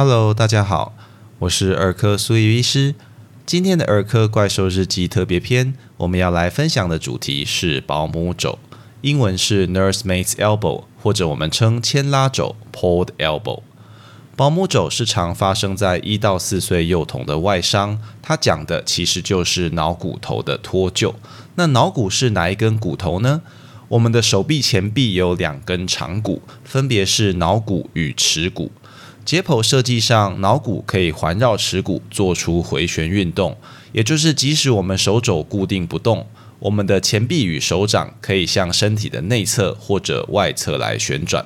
Hello，大家好，我是儿科苏怡医师。今天的儿科怪兽日记特别篇，我们要来分享的主题是保姆肘，英文是 nursemaid's elbow，或者我们称牵拉肘 （pulled elbow）。保姆肘是常发生在一到四岁幼童的外伤，它讲的其实就是脑骨头的脱臼。那脑骨是哪一根骨头呢？我们的手臂前臂有两根长骨，分别是脑骨与耻骨。解剖设计上，脑骨可以环绕耻骨做出回旋运动，也就是即使我们手肘固定不动，我们的前臂与手掌可以向身体的内侧或者外侧来旋转。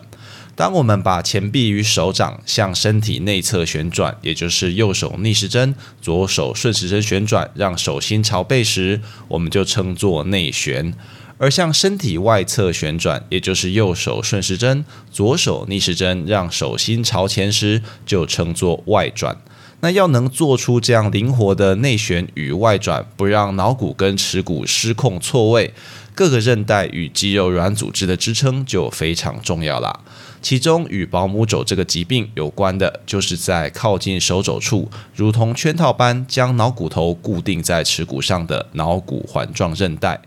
当我们把前臂与手掌向身体内侧旋转，也就是右手逆时针、左手顺时针旋转，让手心朝背时，我们就称作内旋。而向身体外侧旋转，也就是右手顺时针、左手逆时针，让手心朝前时，就称作外转。那要能做出这样灵活的内旋与外转，不让脑骨跟耻骨失控错位，各个韧带与肌肉软组织的支撑就非常重要啦。其中与保姆肘这个疾病有关的，就是在靠近手肘处，如同圈套般将脑骨头固定在耻骨上的脑骨环状韧带。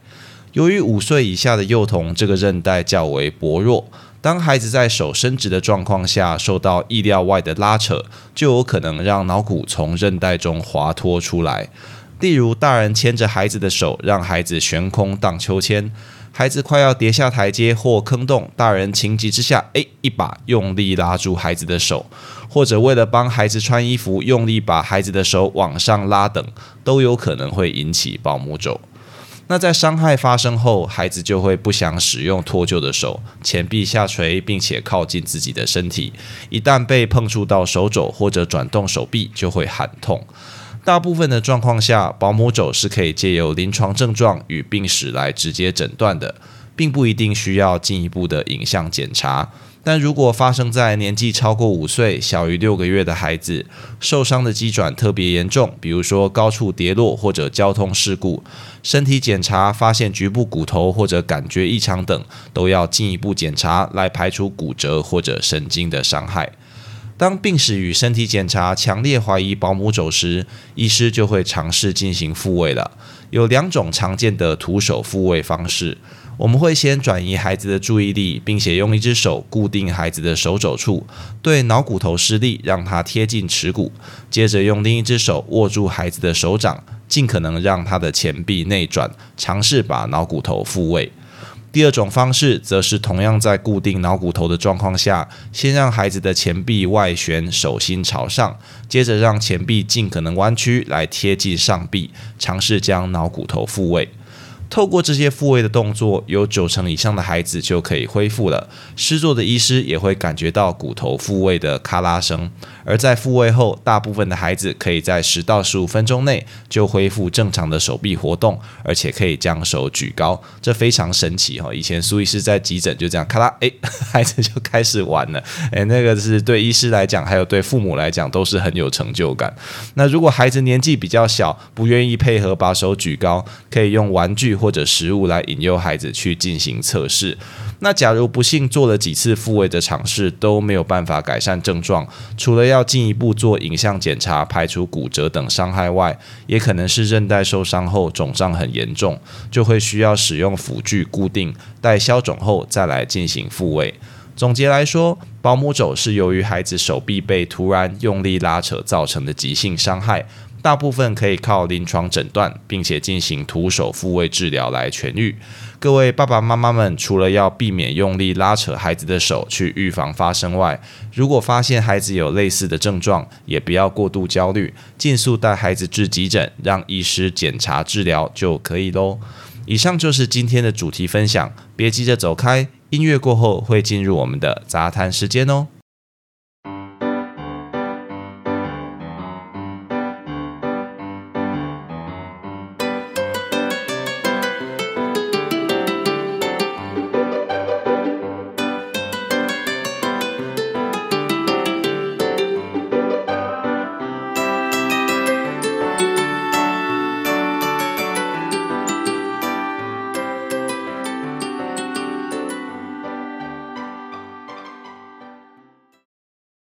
由于五岁以下的幼童这个韧带较为薄弱，当孩子在手伸直的状况下受到意料外的拉扯，就有可能让脑骨从韧带中滑脱出来。例如，大人牵着孩子的手，让孩子悬空荡秋千，孩子快要跌下台阶或坑洞，大人情急之下，哎，一把用力拉住孩子的手，或者为了帮孩子穿衣服，用力把孩子的手往上拉等，都有可能会引起保姆肘。那在伤害发生后，孩子就会不想使用脱臼的手，前臂下垂，并且靠近自己的身体。一旦被碰触到手肘或者转动手臂，就会喊痛。大部分的状况下，保姆肘是可以借由临床症状与病史来直接诊断的，并不一定需要进一步的影像检查。但如果发生在年纪超过五岁、小于六个月的孩子，受伤的肌转特别严重，比如说高处跌落或者交通事故，身体检查发现局部骨头或者感觉异常等，都要进一步检查来排除骨折或者神经的伤害。当病史与身体检查强烈怀疑保姆走时，医师就会尝试进行复位了。有两种常见的徒手复位方式。我们会先转移孩子的注意力，并且用一只手固定孩子的手肘处，对脑骨头施力，让他贴近耻骨。接着用另一只手握住孩子的手掌，尽可能让他的前臂内转，尝试把脑骨头复位。第二种方式则是同样在固定脑骨头的状况下，先让孩子的前臂外旋，手心朝上，接着让前臂尽可能弯曲来贴近上臂，尝试将脑骨头复位。透过这些复位的动作，有九成以上的孩子就可以恢复了。施作的医师也会感觉到骨头复位的咔啦声。而在复位后，大部分的孩子可以在十到十五分钟内就恢复正常的手臂活动，而且可以将手举高，这非常神奇哈！以前苏医师在急诊就这样咔啦，哎，孩子就开始玩了，哎，那个是对医师来讲，还有对父母来讲都是很有成就感。那如果孩子年纪比较小，不愿意配合把手举高，可以用玩具或者食物来引诱孩子去进行测试。那假如不幸做了几次复位的尝试都没有办法改善症状，除了要进一步做影像检查排除骨折等伤害外，也可能是韧带受伤后肿胀很严重，就会需要使用辅具固定，待消肿后再来进行复位。总结来说，保姆肘是由于孩子手臂被突然用力拉扯造成的急性伤害。大部分可以靠临床诊断，并且进行徒手复位治疗来痊愈。各位爸爸妈妈们，除了要避免用力拉扯孩子的手去预防发生外，如果发现孩子有类似的症状，也不要过度焦虑，尽速带孩子至急诊，让医师检查治疗就可以喽。以上就是今天的主题分享，别急着走开，音乐过后会进入我们的杂谈时间哦。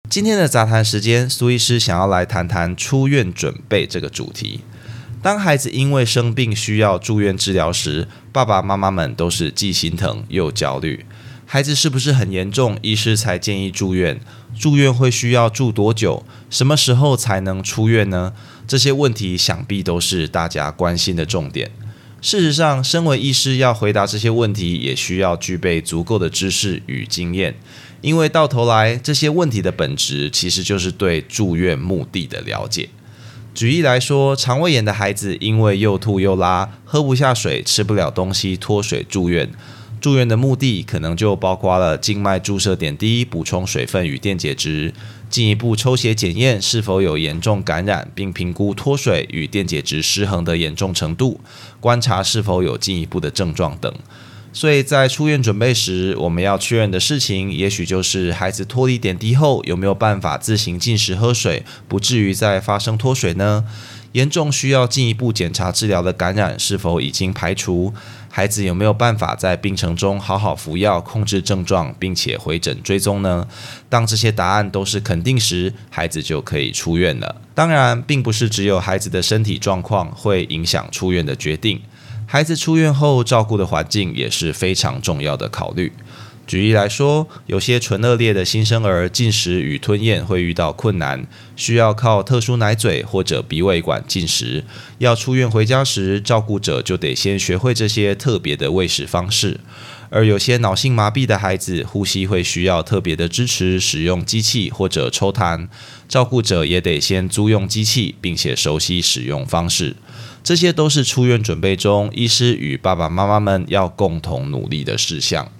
今天的杂谈时间，苏医师想要来谈谈出院准备这个主题。当孩子因为生病需要住院治疗时，爸爸妈妈们都是既心疼又焦虑。孩子是不是很严重？医师才建议住院。住院会需要住多久？什么时候才能出院呢？这些问题想必都是大家关心的重点。事实上，身为医师要回答这些问题，也需要具备足够的知识与经验。因为到头来，这些问题的本质其实就是对住院目的的了解。举例来说，肠胃炎的孩子因为又吐又拉，喝不下水，吃不了东西，脱水住院。住院的目的可能就包括了静脉注射点滴，补充水分与电解质；进一步抽血检验是否有严重感染，并评估脱水与电解质失衡的严重程度，观察是否有进一步的症状等。所以在出院准备时，我们要确认的事情，也许就是孩子脱离点滴后有没有办法自行进食喝水，不至于再发生脱水呢？严重需要进一步检查治疗的感染是否已经排除？孩子有没有办法在病程中好好服药控制症状，并且回诊追踪呢？当这些答案都是肯定时，孩子就可以出院了。当然，并不是只有孩子的身体状况会影响出院的决定。孩子出院后照顾的环境也是非常重要的考虑。举例来说，有些唇腭裂的新生儿进食与吞咽会遇到困难，需要靠特殊奶嘴或者鼻胃管进食。要出院回家时，照顾者就得先学会这些特别的喂食方式。而有些脑性麻痹的孩子，呼吸会需要特别的支持，使用机器或者抽痰，照顾者也得先租用机器，并且熟悉使用方式。这些都是出院准备中，医师与爸爸妈妈们要共同努力的事项。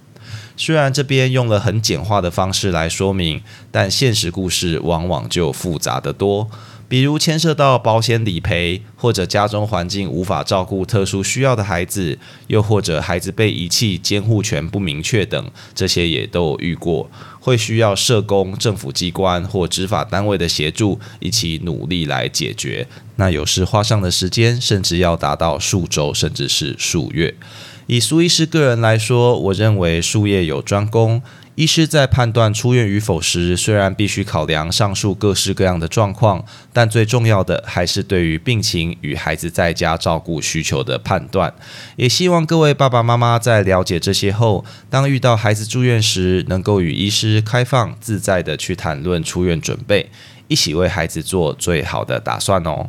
虽然这边用了很简化的方式来说明，但现实故事往往就复杂的多。比如牵涉到保险理赔，或者家中环境无法照顾特殊需要的孩子，又或者孩子被遗弃、监护权不明确等，这些也都有遇过，会需要社工、政府机关或执法单位的协助，一起努力来解决。那有时花上的时间，甚至要达到数周，甚至是数月。以苏医师个人来说，我认为术业有专攻。医师在判断出院与否时，虽然必须考量上述各式各样的状况，但最重要的还是对于病情与孩子在家照顾需求的判断。也希望各位爸爸妈妈在了解这些后，当遇到孩子住院时，能够与医师开放自在的去谈论出院准备，一起为孩子做最好的打算哦。